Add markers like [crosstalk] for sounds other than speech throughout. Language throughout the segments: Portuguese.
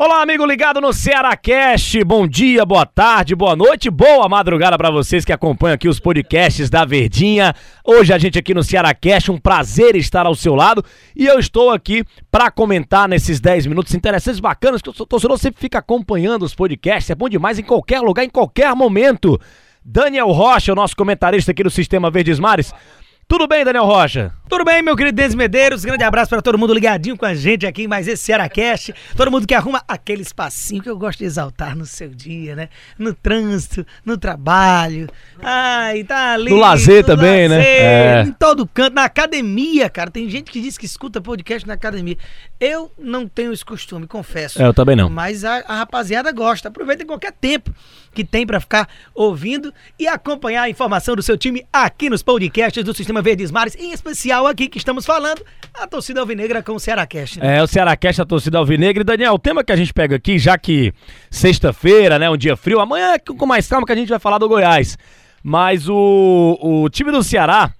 Olá, amigo ligado no Ceará Cast. Bom dia, boa tarde, boa noite, boa madrugada para vocês que acompanham aqui os podcasts da Verdinha. Hoje a gente aqui no Ceará Cast, um prazer estar ao seu lado e eu estou aqui para comentar nesses 10 minutos interessantes, bacanas, que o torcedor sempre fica acompanhando os podcasts. É bom demais em qualquer lugar, em qualquer momento. Daniel Rocha, o nosso comentarista aqui do Sistema Verdes Mares. Tudo bem, Daniel Rocha? Tudo bem, meu querido Denis Medeiros. Grande abraço para todo mundo ligadinho com a gente aqui em mais esse Cearacast. Todo mundo que arruma aquele espacinho que eu gosto de exaltar no seu dia, né? No trânsito, no trabalho. Ai, tá ali. No lazer também, né? lazer, né? É. Em todo canto, na academia, cara. Tem gente que diz que escuta podcast na academia. Eu não tenho esse costume, confesso. É, eu também não. Mas a, a rapaziada gosta. Aproveita em qualquer tempo que tem para ficar ouvindo e acompanhar a informação do seu time aqui nos podcasts do Sistema Verdes Mares, em especial aqui que estamos falando, a torcida alvinegra com o Cearacast. Né? É, o Cearacast, a torcida alvinegra. E Daniel, o tema que a gente pega aqui, já que sexta-feira, né, um dia frio, amanhã é com mais calma que a gente vai falar do Goiás. Mas o, o time do Ceará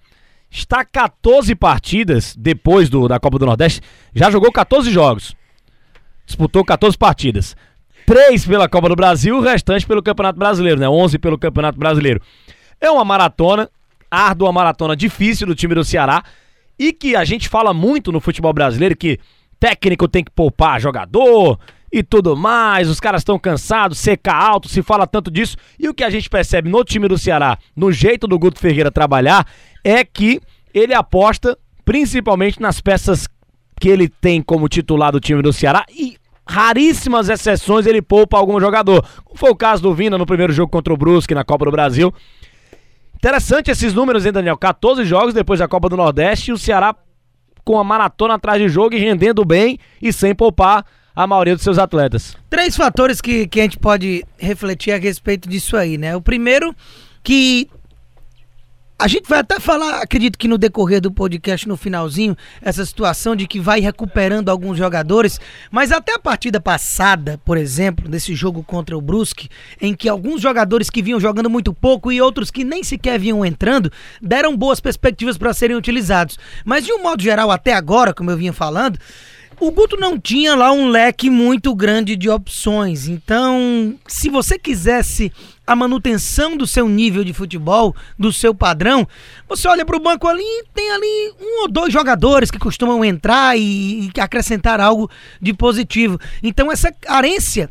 está 14 partidas depois do, da Copa do Nordeste, já jogou 14 jogos. Disputou 14 partidas. Três pela Copa do Brasil, o restante pelo Campeonato Brasileiro, né? 11 pelo Campeonato Brasileiro. É uma maratona, árdua maratona difícil do time do Ceará e que a gente fala muito no futebol brasileiro que técnico tem que poupar jogador e tudo mais, os caras estão cansados, seca alto, se fala tanto disso. E o que a gente percebe no time do Ceará, no jeito do Guto Ferreira trabalhar, é que ele aposta principalmente nas peças que ele tem como titular do time do Ceará e raríssimas exceções ele poupa algum jogador. Como foi o caso do Vina no primeiro jogo contra o Brusque na Copa do Brasil. Interessante esses números, hein, Daniel? 14 jogos depois da Copa do Nordeste e o Ceará com a maratona atrás de jogo e rendendo bem e sem poupar a maioria dos seus atletas. Três fatores que, que a gente pode refletir a respeito disso aí, né? O primeiro, que a gente vai até falar, acredito que no decorrer do podcast, no finalzinho, essa situação de que vai recuperando alguns jogadores, mas até a partida passada, por exemplo, desse jogo contra o Brusque, em que alguns jogadores que vinham jogando muito pouco e outros que nem sequer vinham entrando, deram boas perspectivas para serem utilizados. Mas de um modo geral, até agora, como eu vinha falando, o Guto não tinha lá um leque muito grande de opções. Então, se você quisesse a manutenção do seu nível de futebol, do seu padrão, você olha para o banco ali tem ali um ou dois jogadores que costumam entrar e, e acrescentar algo de positivo. Então essa carência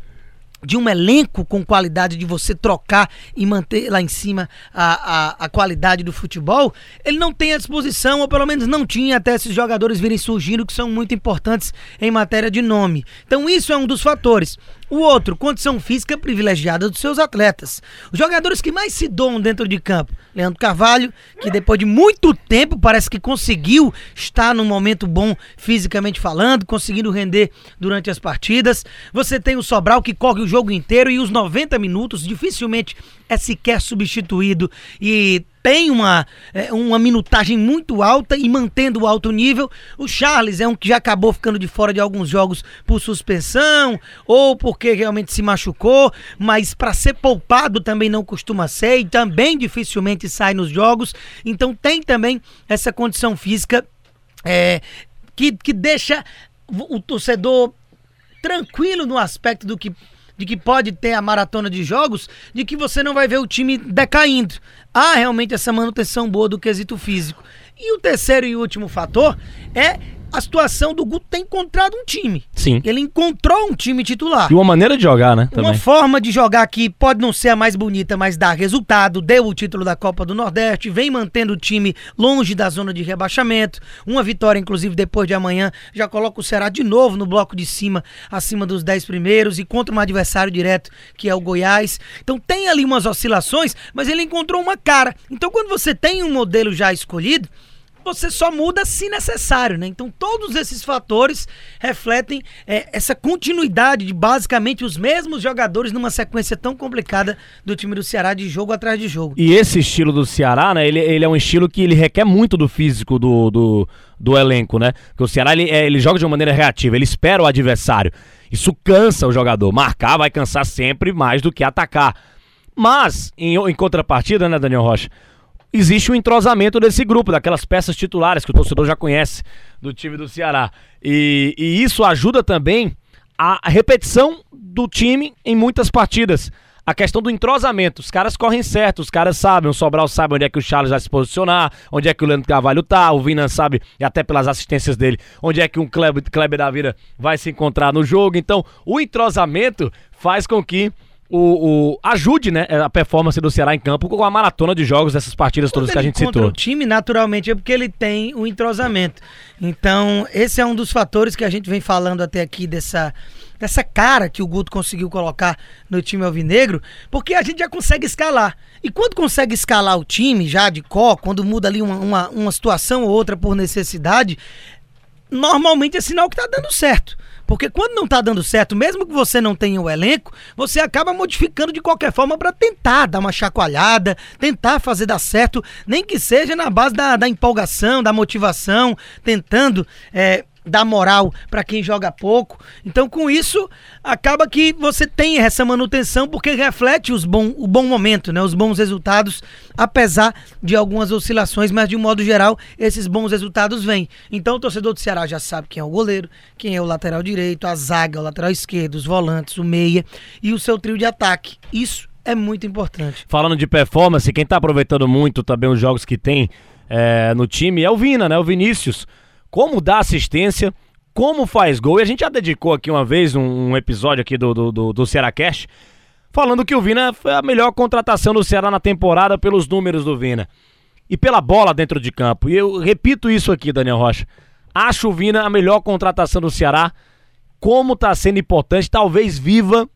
de um elenco com qualidade de você trocar e manter lá em cima a, a, a, qualidade do futebol, ele não tem à disposição, ou pelo menos não tinha até esses jogadores virem surgindo, que são muito importantes em matéria de nome. Então isso é um dos fatores. O outro, condição física privilegiada dos seus atletas. Os jogadores que mais se doam dentro de campo. Leandro Carvalho, que depois de muito tempo parece que conseguiu estar num momento bom fisicamente falando, conseguindo render durante as partidas. Você tem o Sobral que corre o jogo inteiro e os 90 minutos dificilmente é sequer substituído e tem uma, é, uma minutagem muito alta e mantendo o alto nível. O Charles é um que já acabou ficando de fora de alguns jogos por suspensão ou porque realmente se machucou, mas para ser poupado também não costuma ser e também dificilmente sai nos jogos. Então tem também essa condição física é, que, que deixa o torcedor tranquilo no aspecto do que de que pode ter a maratona de jogos, de que você não vai ver o time decaindo. Há realmente essa manutenção boa do quesito físico. E o terceiro e último fator é a situação do Guto ter encontrado um time. Sim. Ele encontrou um time titular. E uma maneira de jogar, né? Também. Uma forma de jogar que pode não ser a mais bonita, mas dá resultado. Deu o título da Copa do Nordeste, vem mantendo o time longe da zona de rebaixamento. Uma vitória, inclusive, depois de amanhã, já coloca o Ceará de novo no bloco de cima, acima dos 10 primeiros e contra um adversário direto, que é o Goiás. Então tem ali umas oscilações, mas ele encontrou uma cara. Então quando você tem um modelo já escolhido, você só muda se necessário, né? Então todos esses fatores refletem é, essa continuidade de basicamente os mesmos jogadores numa sequência tão complicada do time do Ceará de jogo atrás de jogo. E esse estilo do Ceará, né? Ele, ele é um estilo que ele requer muito do físico do, do, do elenco, né? Porque o Ceará ele, é, ele joga de uma maneira reativa, ele espera o adversário. Isso cansa o jogador. Marcar vai cansar sempre mais do que atacar. Mas, em, em contrapartida, né, Daniel Rocha? Existe um entrosamento desse grupo, daquelas peças titulares que o torcedor já conhece do time do Ceará. E, e isso ajuda também a repetição do time em muitas partidas a questão do entrosamento. Os caras correm certo, os caras sabem, o Sobral sabe onde é que o Charles vai se posicionar, onde é que o Leandro Carvalho tá, o Vina sabe, e até pelas assistências dele, onde é que um Kleber, Kleber da Vida vai se encontrar no jogo. Então, o entrosamento faz com que o, o, ajude né, a performance do Ceará em campo com a maratona de jogos dessas partidas todas que a gente citou. O time, naturalmente, é porque ele tem o entrosamento. Então, esse é um dos fatores que a gente vem falando até aqui dessa dessa cara que o Guto conseguiu colocar no time alvinegro, porque a gente já consegue escalar. E quando consegue escalar o time, já de có, quando muda ali uma, uma, uma situação ou outra por necessidade, normalmente é sinal que está dando certo. Porque quando não está dando certo, mesmo que você não tenha o elenco, você acaba modificando de qualquer forma para tentar dar uma chacoalhada, tentar fazer dar certo, nem que seja na base da, da empolgação, da motivação, tentando é, dar moral para quem joga pouco. Então, com isso, acaba que você tem essa manutenção porque reflete os bom, o bom momento, né? os bons resultados, apesar de algumas oscilações, mas de um modo geral, esses bons resultados vêm. Então, o torcedor do Ceará já sabe quem é o goleiro, quem é o lateral direito, a zaga, o lateral esquerdo, os volantes, o meia e o seu trio de ataque. Isso é muito importante. Falando de performance, quem está aproveitando muito também os jogos que tem é, no time é o Vina, né? O Vinícius como dá assistência, como faz gol. E a gente já dedicou aqui uma vez um, um episódio aqui do, do, do, do Ceará Cash, falando que o Vina foi a melhor contratação do Ceará na temporada pelos números do Vina. E pela bola dentro de campo. E eu repito isso aqui, Daniel Rocha. Acho o Vina a melhor contratação do Ceará. Como está sendo importante, talvez viva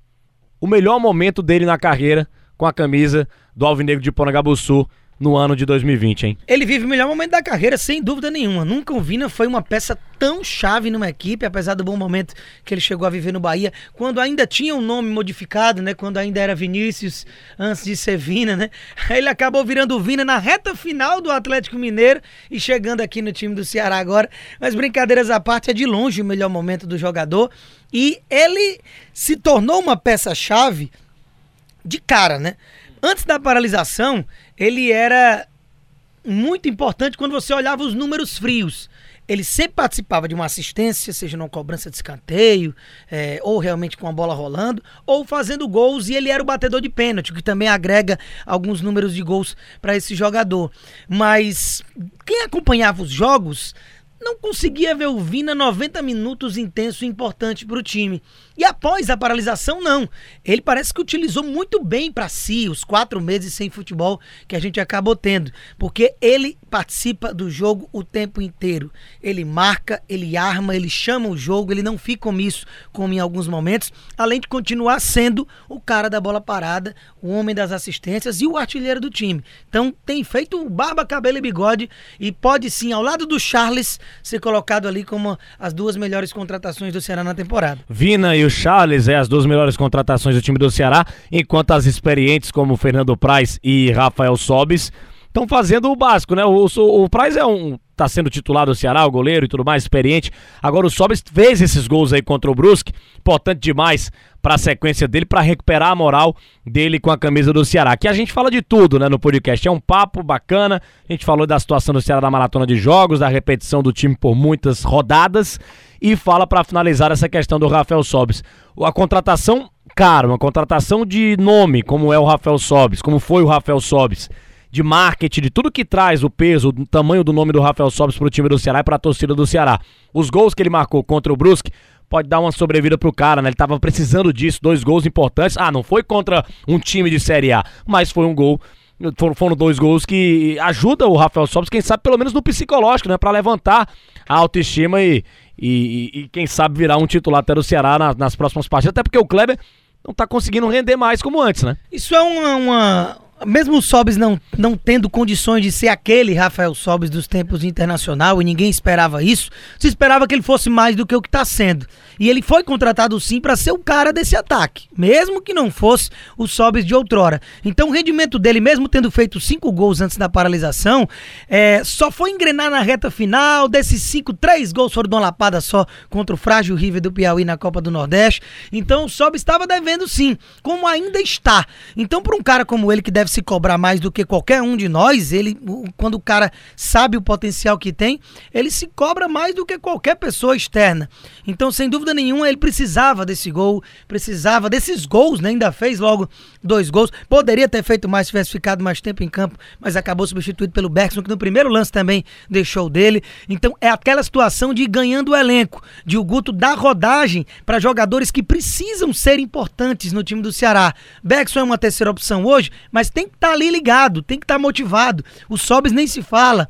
o melhor momento dele na carreira com a camisa do Alvinegro de Porangabuçu no ano de 2020, hein? Ele vive o melhor momento da carreira, sem dúvida nenhuma. Nunca o Vina foi uma peça tão chave numa equipe, apesar do bom momento que ele chegou a viver no Bahia, quando ainda tinha um nome modificado, né? Quando ainda era Vinícius, antes de ser Vina, né? [laughs] Ele acabou virando o Vina na reta final do Atlético Mineiro e chegando aqui no time do Ceará agora. Mas brincadeiras à parte, é de longe o melhor momento do jogador. E ele se tornou uma peça-chave de cara, né? Antes da paralisação, ele era muito importante quando você olhava os números frios. Ele sempre participava de uma assistência, seja numa cobrança de escanteio, é, ou realmente com a bola rolando, ou fazendo gols, e ele era o batedor de pênalti, que também agrega alguns números de gols para esse jogador. Mas quem acompanhava os jogos não conseguia ver o Vina 90 minutos intenso e importante para o time. E após a paralisação, não. Ele parece que utilizou muito bem para si os quatro meses sem futebol que a gente acabou tendo. Porque ele participa do jogo o tempo inteiro. Ele marca, ele arma, ele chama o jogo, ele não fica omisso como em alguns momentos. Além de continuar sendo o cara da bola parada, o homem das assistências e o artilheiro do time. Então tem feito barba, cabelo e bigode. E pode sim, ao lado do Charles, ser colocado ali como as duas melhores contratações do Ceará na temporada. Vina e o Charles é as duas melhores contratações do time do Ceará, enquanto as experientes como Fernando Praz e Rafael Sobis estão fazendo o básico, né? O, o, o Praz é um tá sendo titular do Ceará, o goleiro e tudo mais, experiente. Agora o Sobis fez esses gols aí contra o Brusque, importante demais para a sequência dele, para recuperar a moral dele com a camisa do Ceará. Aqui a gente fala de tudo, né, no podcast. É um papo bacana. A gente falou da situação do Ceará da maratona de jogos, da repetição do time por muitas rodadas e fala para finalizar essa questão do Rafael Sobis. A contratação cara, uma contratação de nome, como é o Rafael Sobis, como foi o Rafael Sobis de marketing, de tudo que traz o peso, o tamanho do nome do Rafael Sobis para o time do Ceará e para a torcida do Ceará. Os gols que ele marcou contra o Brusque pode dar uma sobrevida pro cara, né? Ele tava precisando disso, dois gols importantes. Ah, não foi contra um time de Série A, mas foi um gol foram, dois gols que ajuda o Rafael Sobis, quem sabe pelo menos no psicológico, né? Para levantar a autoestima e, e, e, quem sabe virar um titular até do Ceará nas, nas próximas partidas. Até porque o Kleber não tá conseguindo render mais como antes, né? Isso é uma, uma mesmo o Sobis não, não tendo condições de ser aquele Rafael Sobis dos tempos internacional e ninguém esperava isso, se esperava que ele fosse mais do que o que está sendo. E ele foi contratado sim para ser o cara desse ataque, mesmo que não fosse o Sobis de outrora. Então o rendimento dele, mesmo tendo feito cinco gols antes da paralisação, é, só foi engrenar na reta final. Desses cinco, três gols foram de uma lapada só contra o frágil River do Piauí na Copa do Nordeste. Então o Sobis estava devendo sim, como ainda está. Então para um cara como ele que deve se cobrar mais do que qualquer um de nós, ele quando o cara sabe o potencial que tem, ele se cobra mais do que qualquer pessoa externa. Então sem dúvida nenhuma, ele precisava desse gol, precisava desses gols, né? Ainda fez logo dois gols. Poderia ter feito mais se tivesse ficado mais tempo em campo, mas acabou substituído pelo Bergson, que no primeiro lance também deixou dele. Então é aquela situação de ganhando o elenco, de o Guto dar rodagem para jogadores que precisam ser importantes no time do Ceará. Bergson é uma terceira opção hoje, mas tem que estar tá ali ligado, tem que estar tá motivado. O Sobes nem se fala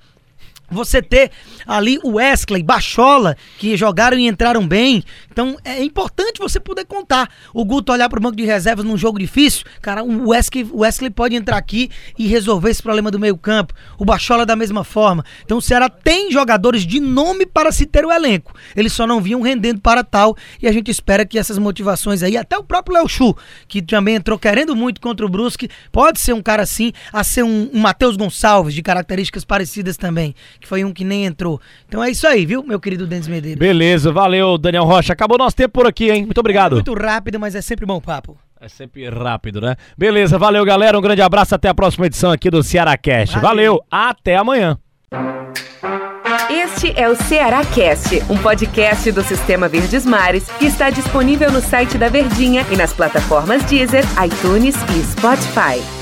você ter ali o Wesley, Bachola, que jogaram e entraram bem. Então é importante você poder contar. O Guto olhar para o banco de reservas num jogo difícil, cara, o Wesley, o Wesley pode entrar aqui e resolver esse problema do meio-campo. O Bachola da mesma forma. Então o Ceará tem jogadores de nome para se ter o elenco. Eles só não vinham rendendo para tal e a gente espera que essas motivações aí, até o próprio Léo Chu, que também entrou querendo muito contra o Brusque, pode ser um cara assim, a ser um, um Matheus Gonçalves de características parecidas também que foi um que nem entrou. Então é isso aí, viu, meu querido Denis Medeiros? Beleza, valeu, Daniel Rocha. Acabou nosso tempo por aqui, hein? Muito obrigado. É muito rápido, mas é sempre bom papo. É sempre rápido, né? Beleza, valeu, galera. Um grande abraço. Até a próxima edição aqui do Ceará Cast. Valeu, valeu até amanhã. Este é o Ceará Cast, um podcast do Sistema Verdes Mares que está disponível no site da Verdinha e nas plataformas Deezer, iTunes e Spotify.